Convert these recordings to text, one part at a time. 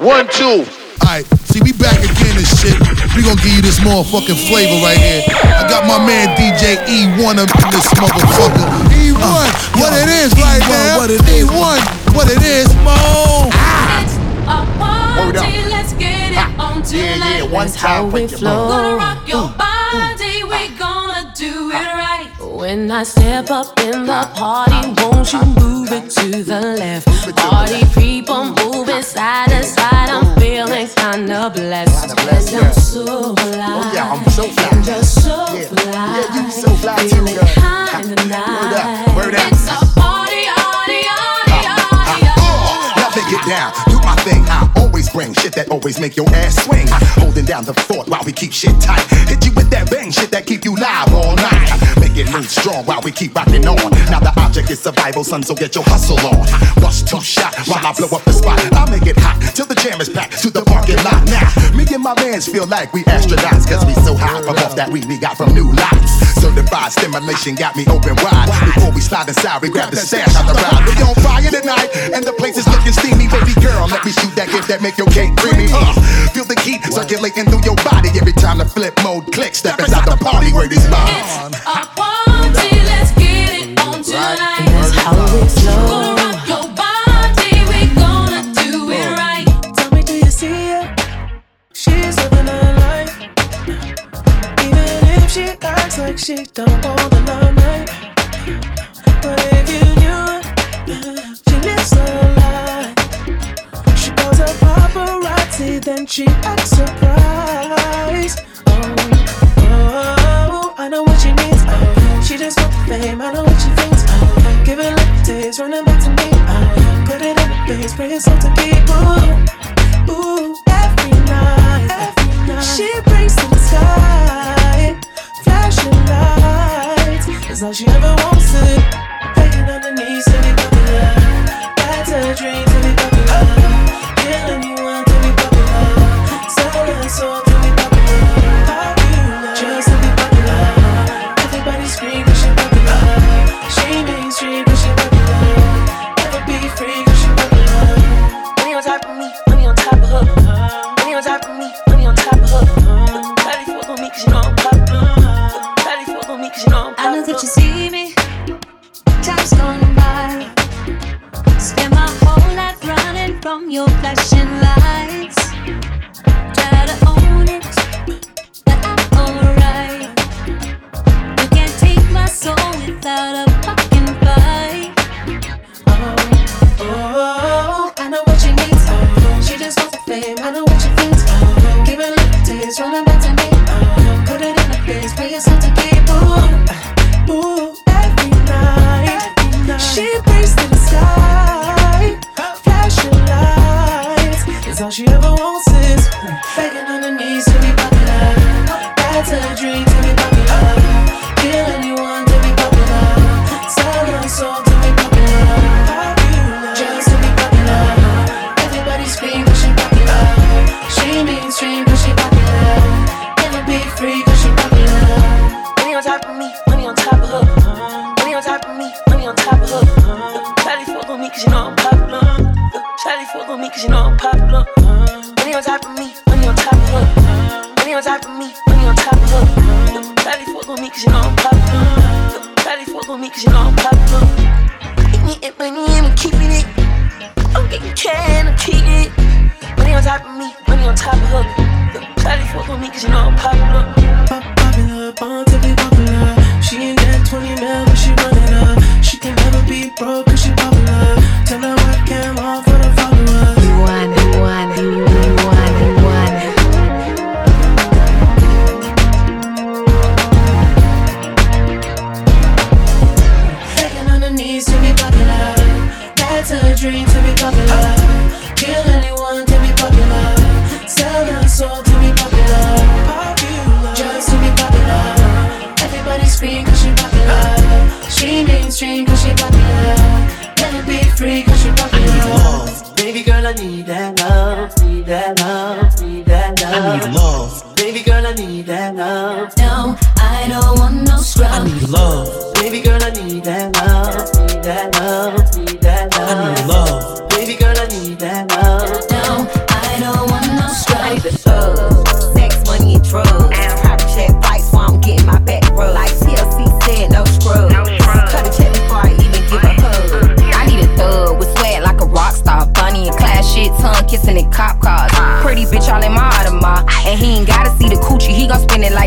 One, two. Alright, see, we back again and shit. We gonna give you this motherfucking flavor right here. I got my man DJ E1 up in this motherfucker. E1, uh, what yo, it is E1, right now. What it is. E1, what it is. Mo. Ah. It's a party, let's get it on tonight. Yeah, yeah, one time we flow. Gonna rock your body, When I step up in the party, won't you move it to the left? Party people moving side to side, I'm feeling kinda blessed. Cause I'm so fly. Oh, yeah, I'm so fly. I'm just so fly. Yeah, you so fly too, girl. Shit that always make your ass swing. Holding down the fort while we keep shit tight. Hit you with that bang shit that keep you live all night. Make it move strong while we keep rocking on. Now the object is survival, son, so get your hustle on. Bust two shot while I blow up the spot. I make it hot till the jam is packed to the parking lot. Now me and my mans feel like we astronauts, cause we so high from off that weed we got from new lights. Certified stimulation got me open wide. Before we slide inside, we grab the stash out the ride. We on fire tonight, and the place is looking steamy. Baby girl, let me shoot that gift that make your cake creamy. Uh, feel the heat circulating through your body every time the Flipmode clicks. Step inside the party where these mine. It's a party, let's get it on tonight. That's how we flow. Gonna rock your body, we gonna do it right. Tell me, do you see her? She's living her life. Even if she acts like she don't want the limelight. But if then she acts surprised. Oh, oh, I know what she needs. Oh, she just wants fame. I know what she thinks. Oh, give it like taste, running back to me. Oh, put it in the face, pray it's to people. Ooh, ooh, every night, every night. She breaks in the sky, flashing lights. It's all she ever wants to. Begging on the knees to be popular. That's a dream 'cause you know popular. Popular, born to be popular. She ain't got 20 mil, but she up. She can never be broke 'cause she popular. Tell her off for the followers. You want, you want, you want, She mainstream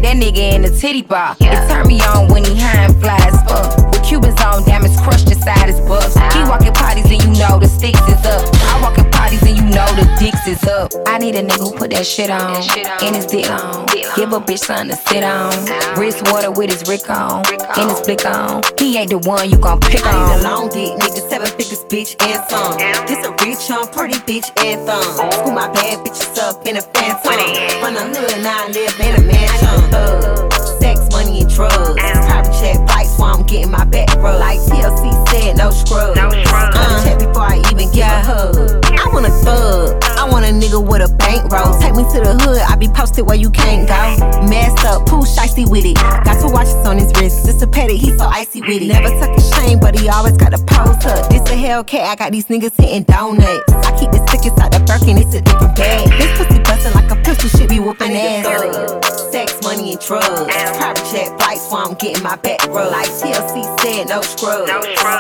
like that nigga in the titty bar. It turn me on when he high and fly as fuck. With Cubans on, diamonds crushed inside his bust. He walking parties and you know the sticks is up. I walk in parties and you know the dicks is up. I need a nigga who put that shit on. And his dick on. Give a bitch something to sit on. Wrist water with his Rick on. And his blick on. He ain't the one you gon' pick I need a on. long dick, nigga, seven figures, bitch, and some. This a rich, on pretty bitch, and thumb. School my bad bitches up in a phantom. From the hood, now I live in a getting my back rub. Like TLC said, no scrubs. Uh, nigga with a bankroll. Take me to the hood, I be posted where you can't go. Messed up, pooh shicey with it. Got two watches on his wrist. It's a petty, he so icy with it. Never tuck his chain, but he always got a pose up. This a Hellcat, I got these niggas hitting donuts. I keep the sickest out the Birkin, it's a different bag. This pussy bustin' like a pistol, should be whooping ass. Sex, money, and drugs. Private jet flights while I'm getting my back rubbed. Like TLC said, no scrubs.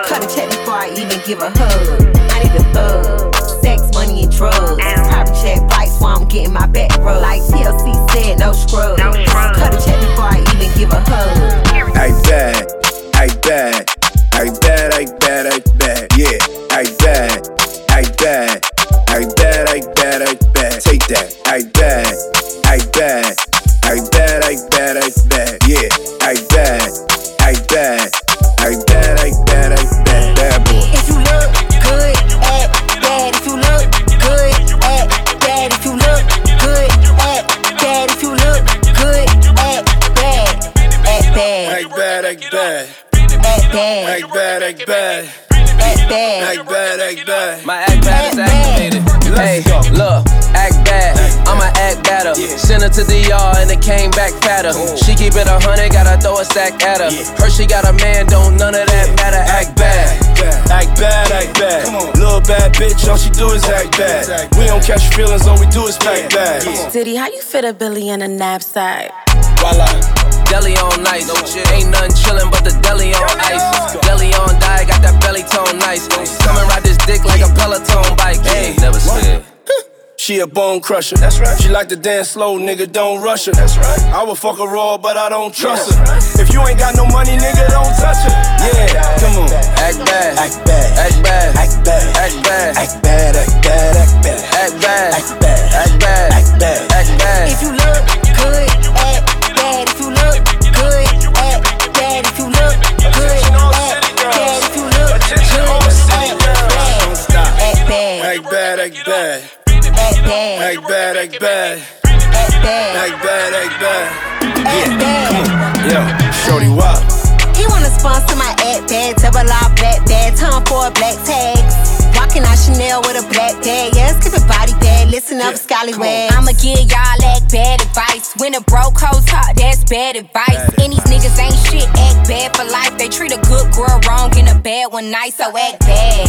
Cut a check before I even give a hug. I need a thug. Sex, money, and drugs. Private jet flights while I'm getting my back rubbed. Like TLC said, no scrubs. Cut a check before I even give a hug. I bad, I bad, I bad, I bad, I bad, yeah, I bad, I bad, I bad, I bad, I bad, take that, I bad, I bad, I bad, I bad, I bad, yeah, I bad, I bad, I bad, I bad, I bad, back fatter. She keep it a hundred, gotta throw a stack at her. Her she got a man, don't none of that matter. Act bad. Act bad, act bad. Little bad bitch, all she do is act bad. We don't catch feelings, all we do is pack bags. Diddy, how you fit a Billy in a knapsack? Voila. Deli on nice. Ain't nothing chillin' but the deli on ice. Deli on die, got that belly tone nice. Come and ride this dick like a Peloton bike. Hey, never scared. She a bone crusher. That's right. She like to dance slow, nigga, don't rush her. That's right. I would fuck her raw, but I don't trust her. If you ain't got no money, nigga, don't touch her. Yeah, come on. Act bad. Act bad. Act bad. Act bad. Act bad. Act bad. Act bad. Act bad. Act bad. Act bad. Act bad. Act bad. Act bad. If you look good Act bad. Act bad. at bad, Act bad. Act bad. at bad. Yo, shorty, wop. He wanna sponsor my ad bag, double R black bag, time for a black tag. Up, scallywag. I'ma give y'all that bad advice. When a broke hoe talk, that's bad advice. And these niggas ain't shit, act bad for life. They treat a good girl wrong and a bad one nice, so act bad.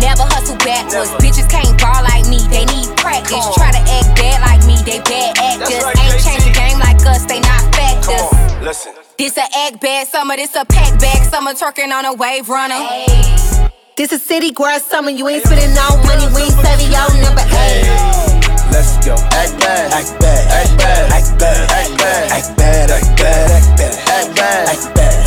Never hustle backwards. Bitches can't ball like me, they need practice. Try to act bad like me, they bad actors. right, ain't changing game like us, they not factors. Listen. This a act bad summer, this a pack bag summer, twerking on a wave runner. This a city girl summer, you ain't spending no money, we ain't saving your number eight. Let's go. Act bad. Act bad. Act bad. Act bad. Act bad. Act bad. Act bad. Act bad. Act bad. Act bad.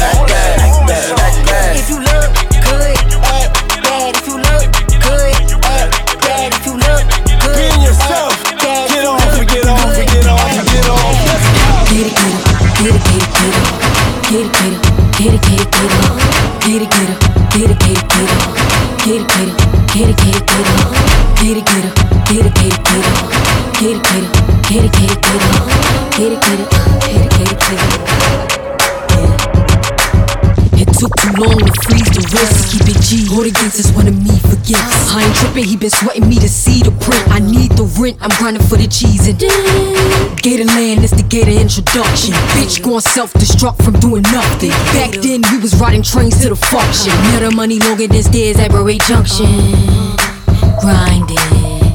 G. Go against is one me forgets. I ain't tripping, he been sweating me to see the print. I need the rent, I'm grinding for the cheese and Gator land is the gator introduction. Bitch going self destruct from doing nothing. Back then we was riding trains to the function. Now the money longer than stairs at Ray Junction. Grinding.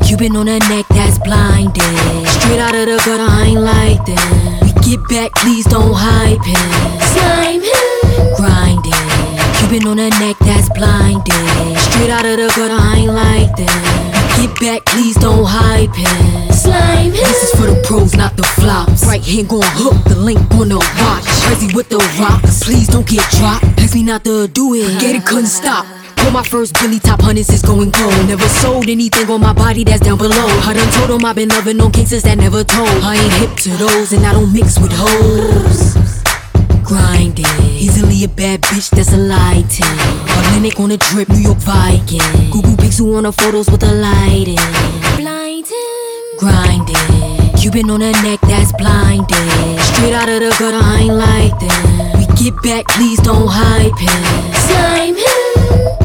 Cuban on a neck that's blinding. Straight out of the gutter, I ain't like that. We get back, please don't hype him. Slime him. Grinding. Cuban on a neck that's blinding. Straight out of the gutter, I ain't like that. Get back, please don't hype it. Slime This is for the pros, not the flops. Right hand gon' hook, the link on the watch. Crazy with the rocks, please don't get dropped. Ask me not to do it, get it couldn't stop. For my first Billy Top Hunters is going cold. Never sold anything on my body that's down below. I done told them I've been loving on cases that never told. I ain't hip to those and I don't mix with hoes. Grinding, easily a bad bitch that's a lighting. Atlantic on a drip, New York Viking. Google Pixel on the photos with the lighting. Blinding, grinding. Cuban on her neck that's blinding. Straight out of the gutter, I ain't like that. We get back, please don't hype him. Slime him.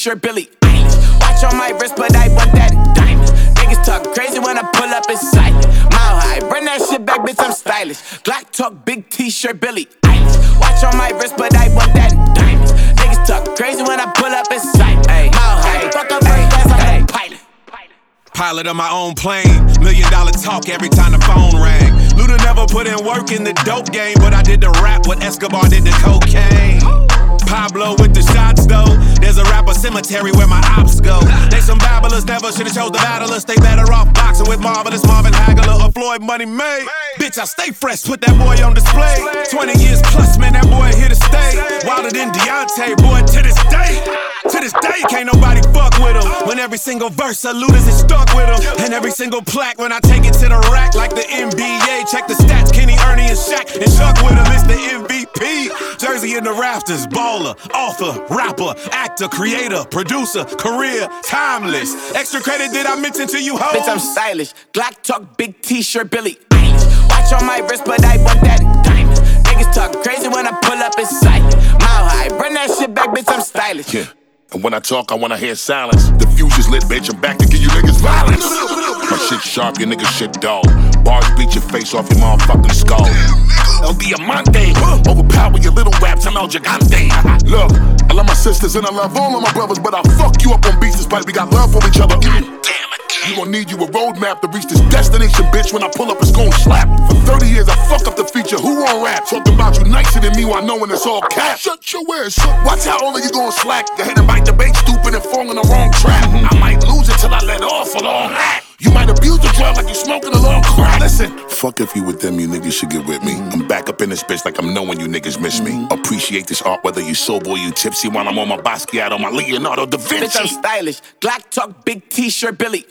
T-shirt, Billie. Watch on my wrist, but I want that diamond. Niggas talk crazy when I pull up in sight. Mile high, bring that shit back, bitch, I'm stylish. Glock talk, big t-shirt, Billie. Watch on my wrist, but I want that diamond. Niggas talk crazy when I pull up in sight. Mile high, fuck up first class, I'm a pilot. Pilot of my own plane. Million dollar talk every time the phone rang. Luda never put in work in the dope game, but I did the rap what Escobar did the cocaine. Pablo with the shots though. There's a rapper cemetery where my ops go. They some babblers, never should've chose the battlers. They better off boxing with Marvelous Marvin Hagler or Floyd Money May. Bitch, I stay fresh, put that boy on display. 20 years plus, man, that boy here to stay. Wilder than Deontay, boy, to this day. To this day, can't nobody fuck with him. When every single verse Luda's is stuck with him. And every single plaque, when I take it to the rack, like the NBA. Check the stats, Kenny, Ernie, and Shaq. And Chuck with him, it's the MVP. Jersey in the rafters, baller, author, rapper, actor, creator, producer, career, timeless. Extra credit did I mention to you, hoes? Bitch, I'm stylish. Glock talk, big t-shirt, Billie. Watch on my wrist, but I want that diamond. Niggas talk crazy when I pull up in sight. Mile high, bring that shit back, bitch, I'm stylish. Yeah. And when I talk, I wanna hear silence. The fuse is lit, bitch. I'm back to give you niggas violence. My shit sharp, your niggas shit dull. Bars beat your face off your motherfucking skull. El Diamante, overpower your little raps. I'm El Gigante. Look, I love my sisters and I love all of my brothers, but I'll fuck you up on beats despite we got love for each other. Damn it. You gon' need you a roadmap to reach this destination, bitch. When I pull up, it's gon' slap. For 30 years, I fuck up the feature. Who on rap? Talking about you nicer than me while knowing it's all cap. Shut your ass up. Watch how all of you gon' slack. Go ahead and bite the bait, stupid and fall in the wrong trap. Mm-hmm. I might lose it till I let off a long act. You might abuse the drug like you smoking a long crack. Listen, fuck if you with them, you niggas should get with me. Mm-hmm. I'm back up in this bitch like I'm knowing you niggas miss me. Mm-hmm. Appreciate this art, whether you sober or you tipsy, while I'm on my Basquiat on my Leonardo da Vinci. Bitch, I'm stylish. Glock talk, big t-shirt, Billie.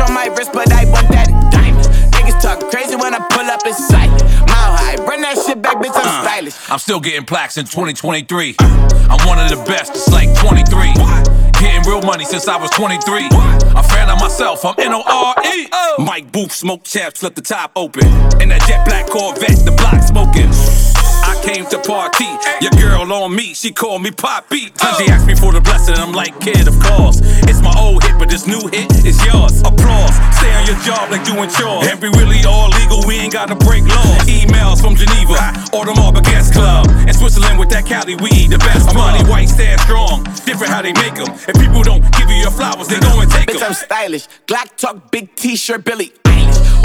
Eilish. Watch on my wrist, but I want that diamond. Niggas talk crazy when I pull up in sight. Mile high, bring that shit back, bitch, I'm uh, stylish. I'm still getting plaques in 2023. I'm one of the best, it's like 23. Getting real money since I was 23. I'm fan of myself, I'm N O R E. Oh. Mike Booth, smoke chaps, left the top open. In that jet black Corvette, the block smoking. I came to party, your girl on me, she called me Poppy. Then she asked me for the blessing, I'm like, kid, of course. It's my old hit, but this new hit is yours. Applause, stay on your job like doing chores. And we really all legal, we ain't gotta break laws. Emails from Geneva, or the Marble Gas Club. In Switzerland with that Cali weed, the best money, white stand strong. Different how they make them. If people don't give you your flowers, they go and take Bitch, them. I'm stylish. Glock talk, big t-shirt, Billie.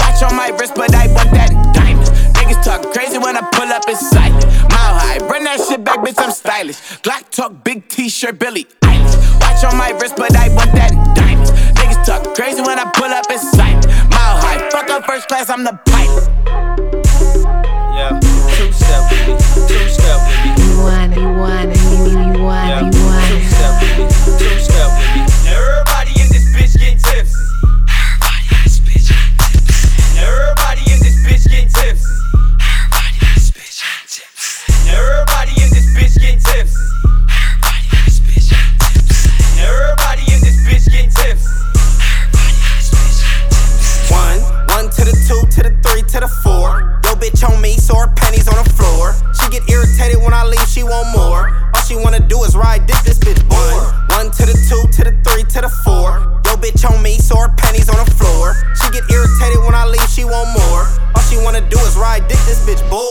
Watch on my wrist, but I want that diamond. Niggas talk crazy when I pull up in sight. Mile high, bring that shit back, bitch, I'm stylish. Glock talk, big t-shirt, Billie. Eilish. Watch on my wrist, but I want that diamond. Niggas talk crazy when I pull up in sight. Mile high, fuck up first class, I'm the pilot.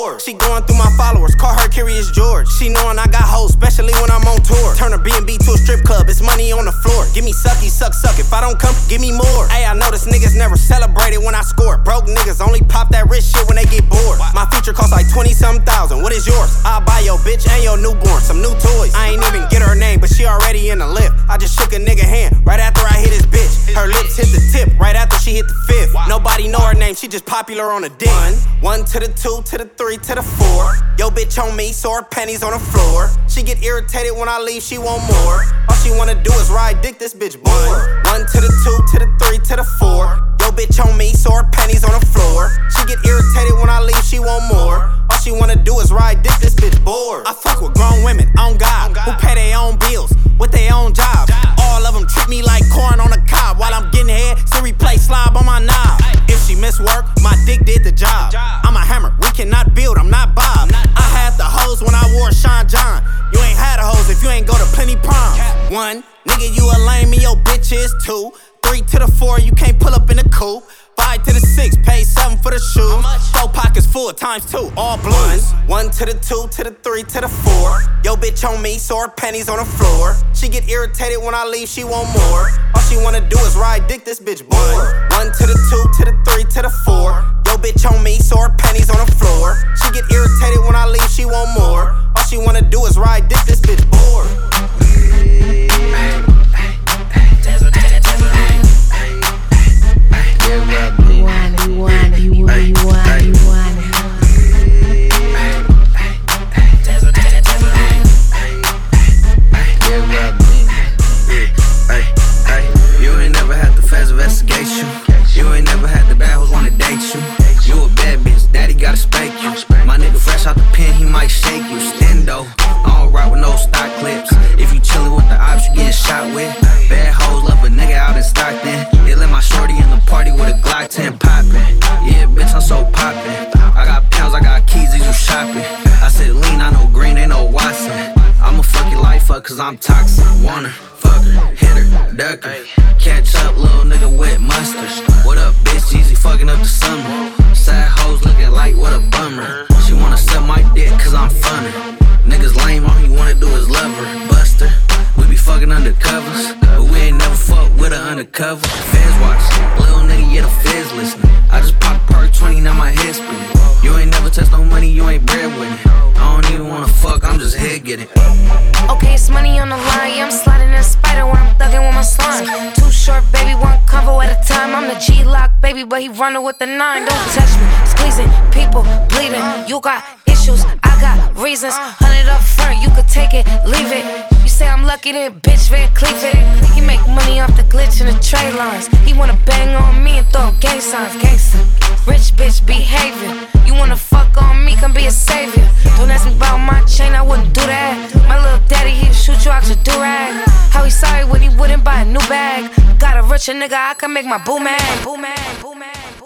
She going through my followers, call her Curious George. She knowing I got hoes, especially when I'm on tour. Turn a B&B to a strip club, it's money on the floor. Give me sucky, suck, suck. If I don't come, give me more. Hey, I notice niggas never celebrated when I score. Broke niggas only pop that rich shit when they get bored. My feature costs like 20 some thousand. What is yours? I'll buy your bitch and your newborn some new toys. I ain't even get her name, but she already in the lift. I just shook a nigga hand right after I hit his bitch. Her lips hit the tip right after she hit the fifth. Nobody know her name, she just popular on a dick. One, one to the two, to the three, to the four. Yo, bitch on me, so her pennies on the floor. She get irritated when I leave, she want more. All she wanna do is ride dick, this bitch bored. One to the two, to the three, to the four. Yo, bitch on me, so her pennies on the floor. She get irritated when I leave, she want more. All she wanna do is ride dick, this bitch bored. I fuck with grown women, on God, who pay their own bills with their own jobs. All of them treat me like corn on a cob while I'm getting head. Siri play slob on my knob. If she miss work, my dick did the job. I'm a hammer, we cannot build, I'm not Bob. I had the hose when I wore Sean John. You ain't had a hose if you ain't go to plenty prom. One, nigga, you a lame and your two. Three to the four, you can't pull up the shoes. Four pockets full times two, all blues. One to the two, to the three, to the four. Yo, bitch on me, so her pennies on the floor. She get irritated when I leave, she want more. All she wanna do is ride dick, this bitch bored. One to the two, to the three, to the four. Yo, bitch on me, so her pennies on the floor. She get irritated when I leave, she want more. All she wanna do is ride dick, this bitch bored. You toxic. Wanna fuck her, hit her, duck her. Catch up, little nigga with mustard. What up, bitch? Easy fucking up the summer. Sad hoes looking like what a bummer. She wanna suck my dick cause I'm funner. Niggas lame, all he wanna do is love her. Buster, fucking undercovers. But we ain't never fuck with her undercover. Feds watch, little nigga, yeah, the feds listening. I just popped perk 20, now my head spinning. You ain't never touched no money, you ain't bread with it. I don't even wanna fuck, I'm just head getting. Okay, it's money on the line. Yeah, I'm sliding in a spider when I'm thugging with my slime. Too short, baby, one combo at a time. I'm the G lock, baby, but he running with the nine. Don't touch me, squeezing, people bleeding. You got issues, I got reasons. Hundred up front, you could take it, leave it. Say I'm lucky, then bitch Van Cleef it. He make money off the glitch in the trade lines. He wanna bang on me and throw gang signs, gangsta. Rich bitch behavior. You wanna fuck on me, come be a savior. Don't ask me about my chain, I wouldn't do that. My little daddy, he'd shoot you out your durag. How he sorry when he wouldn't buy a new bag. Got a richer nigga, I can make my boo mad, boo mad, boo mad.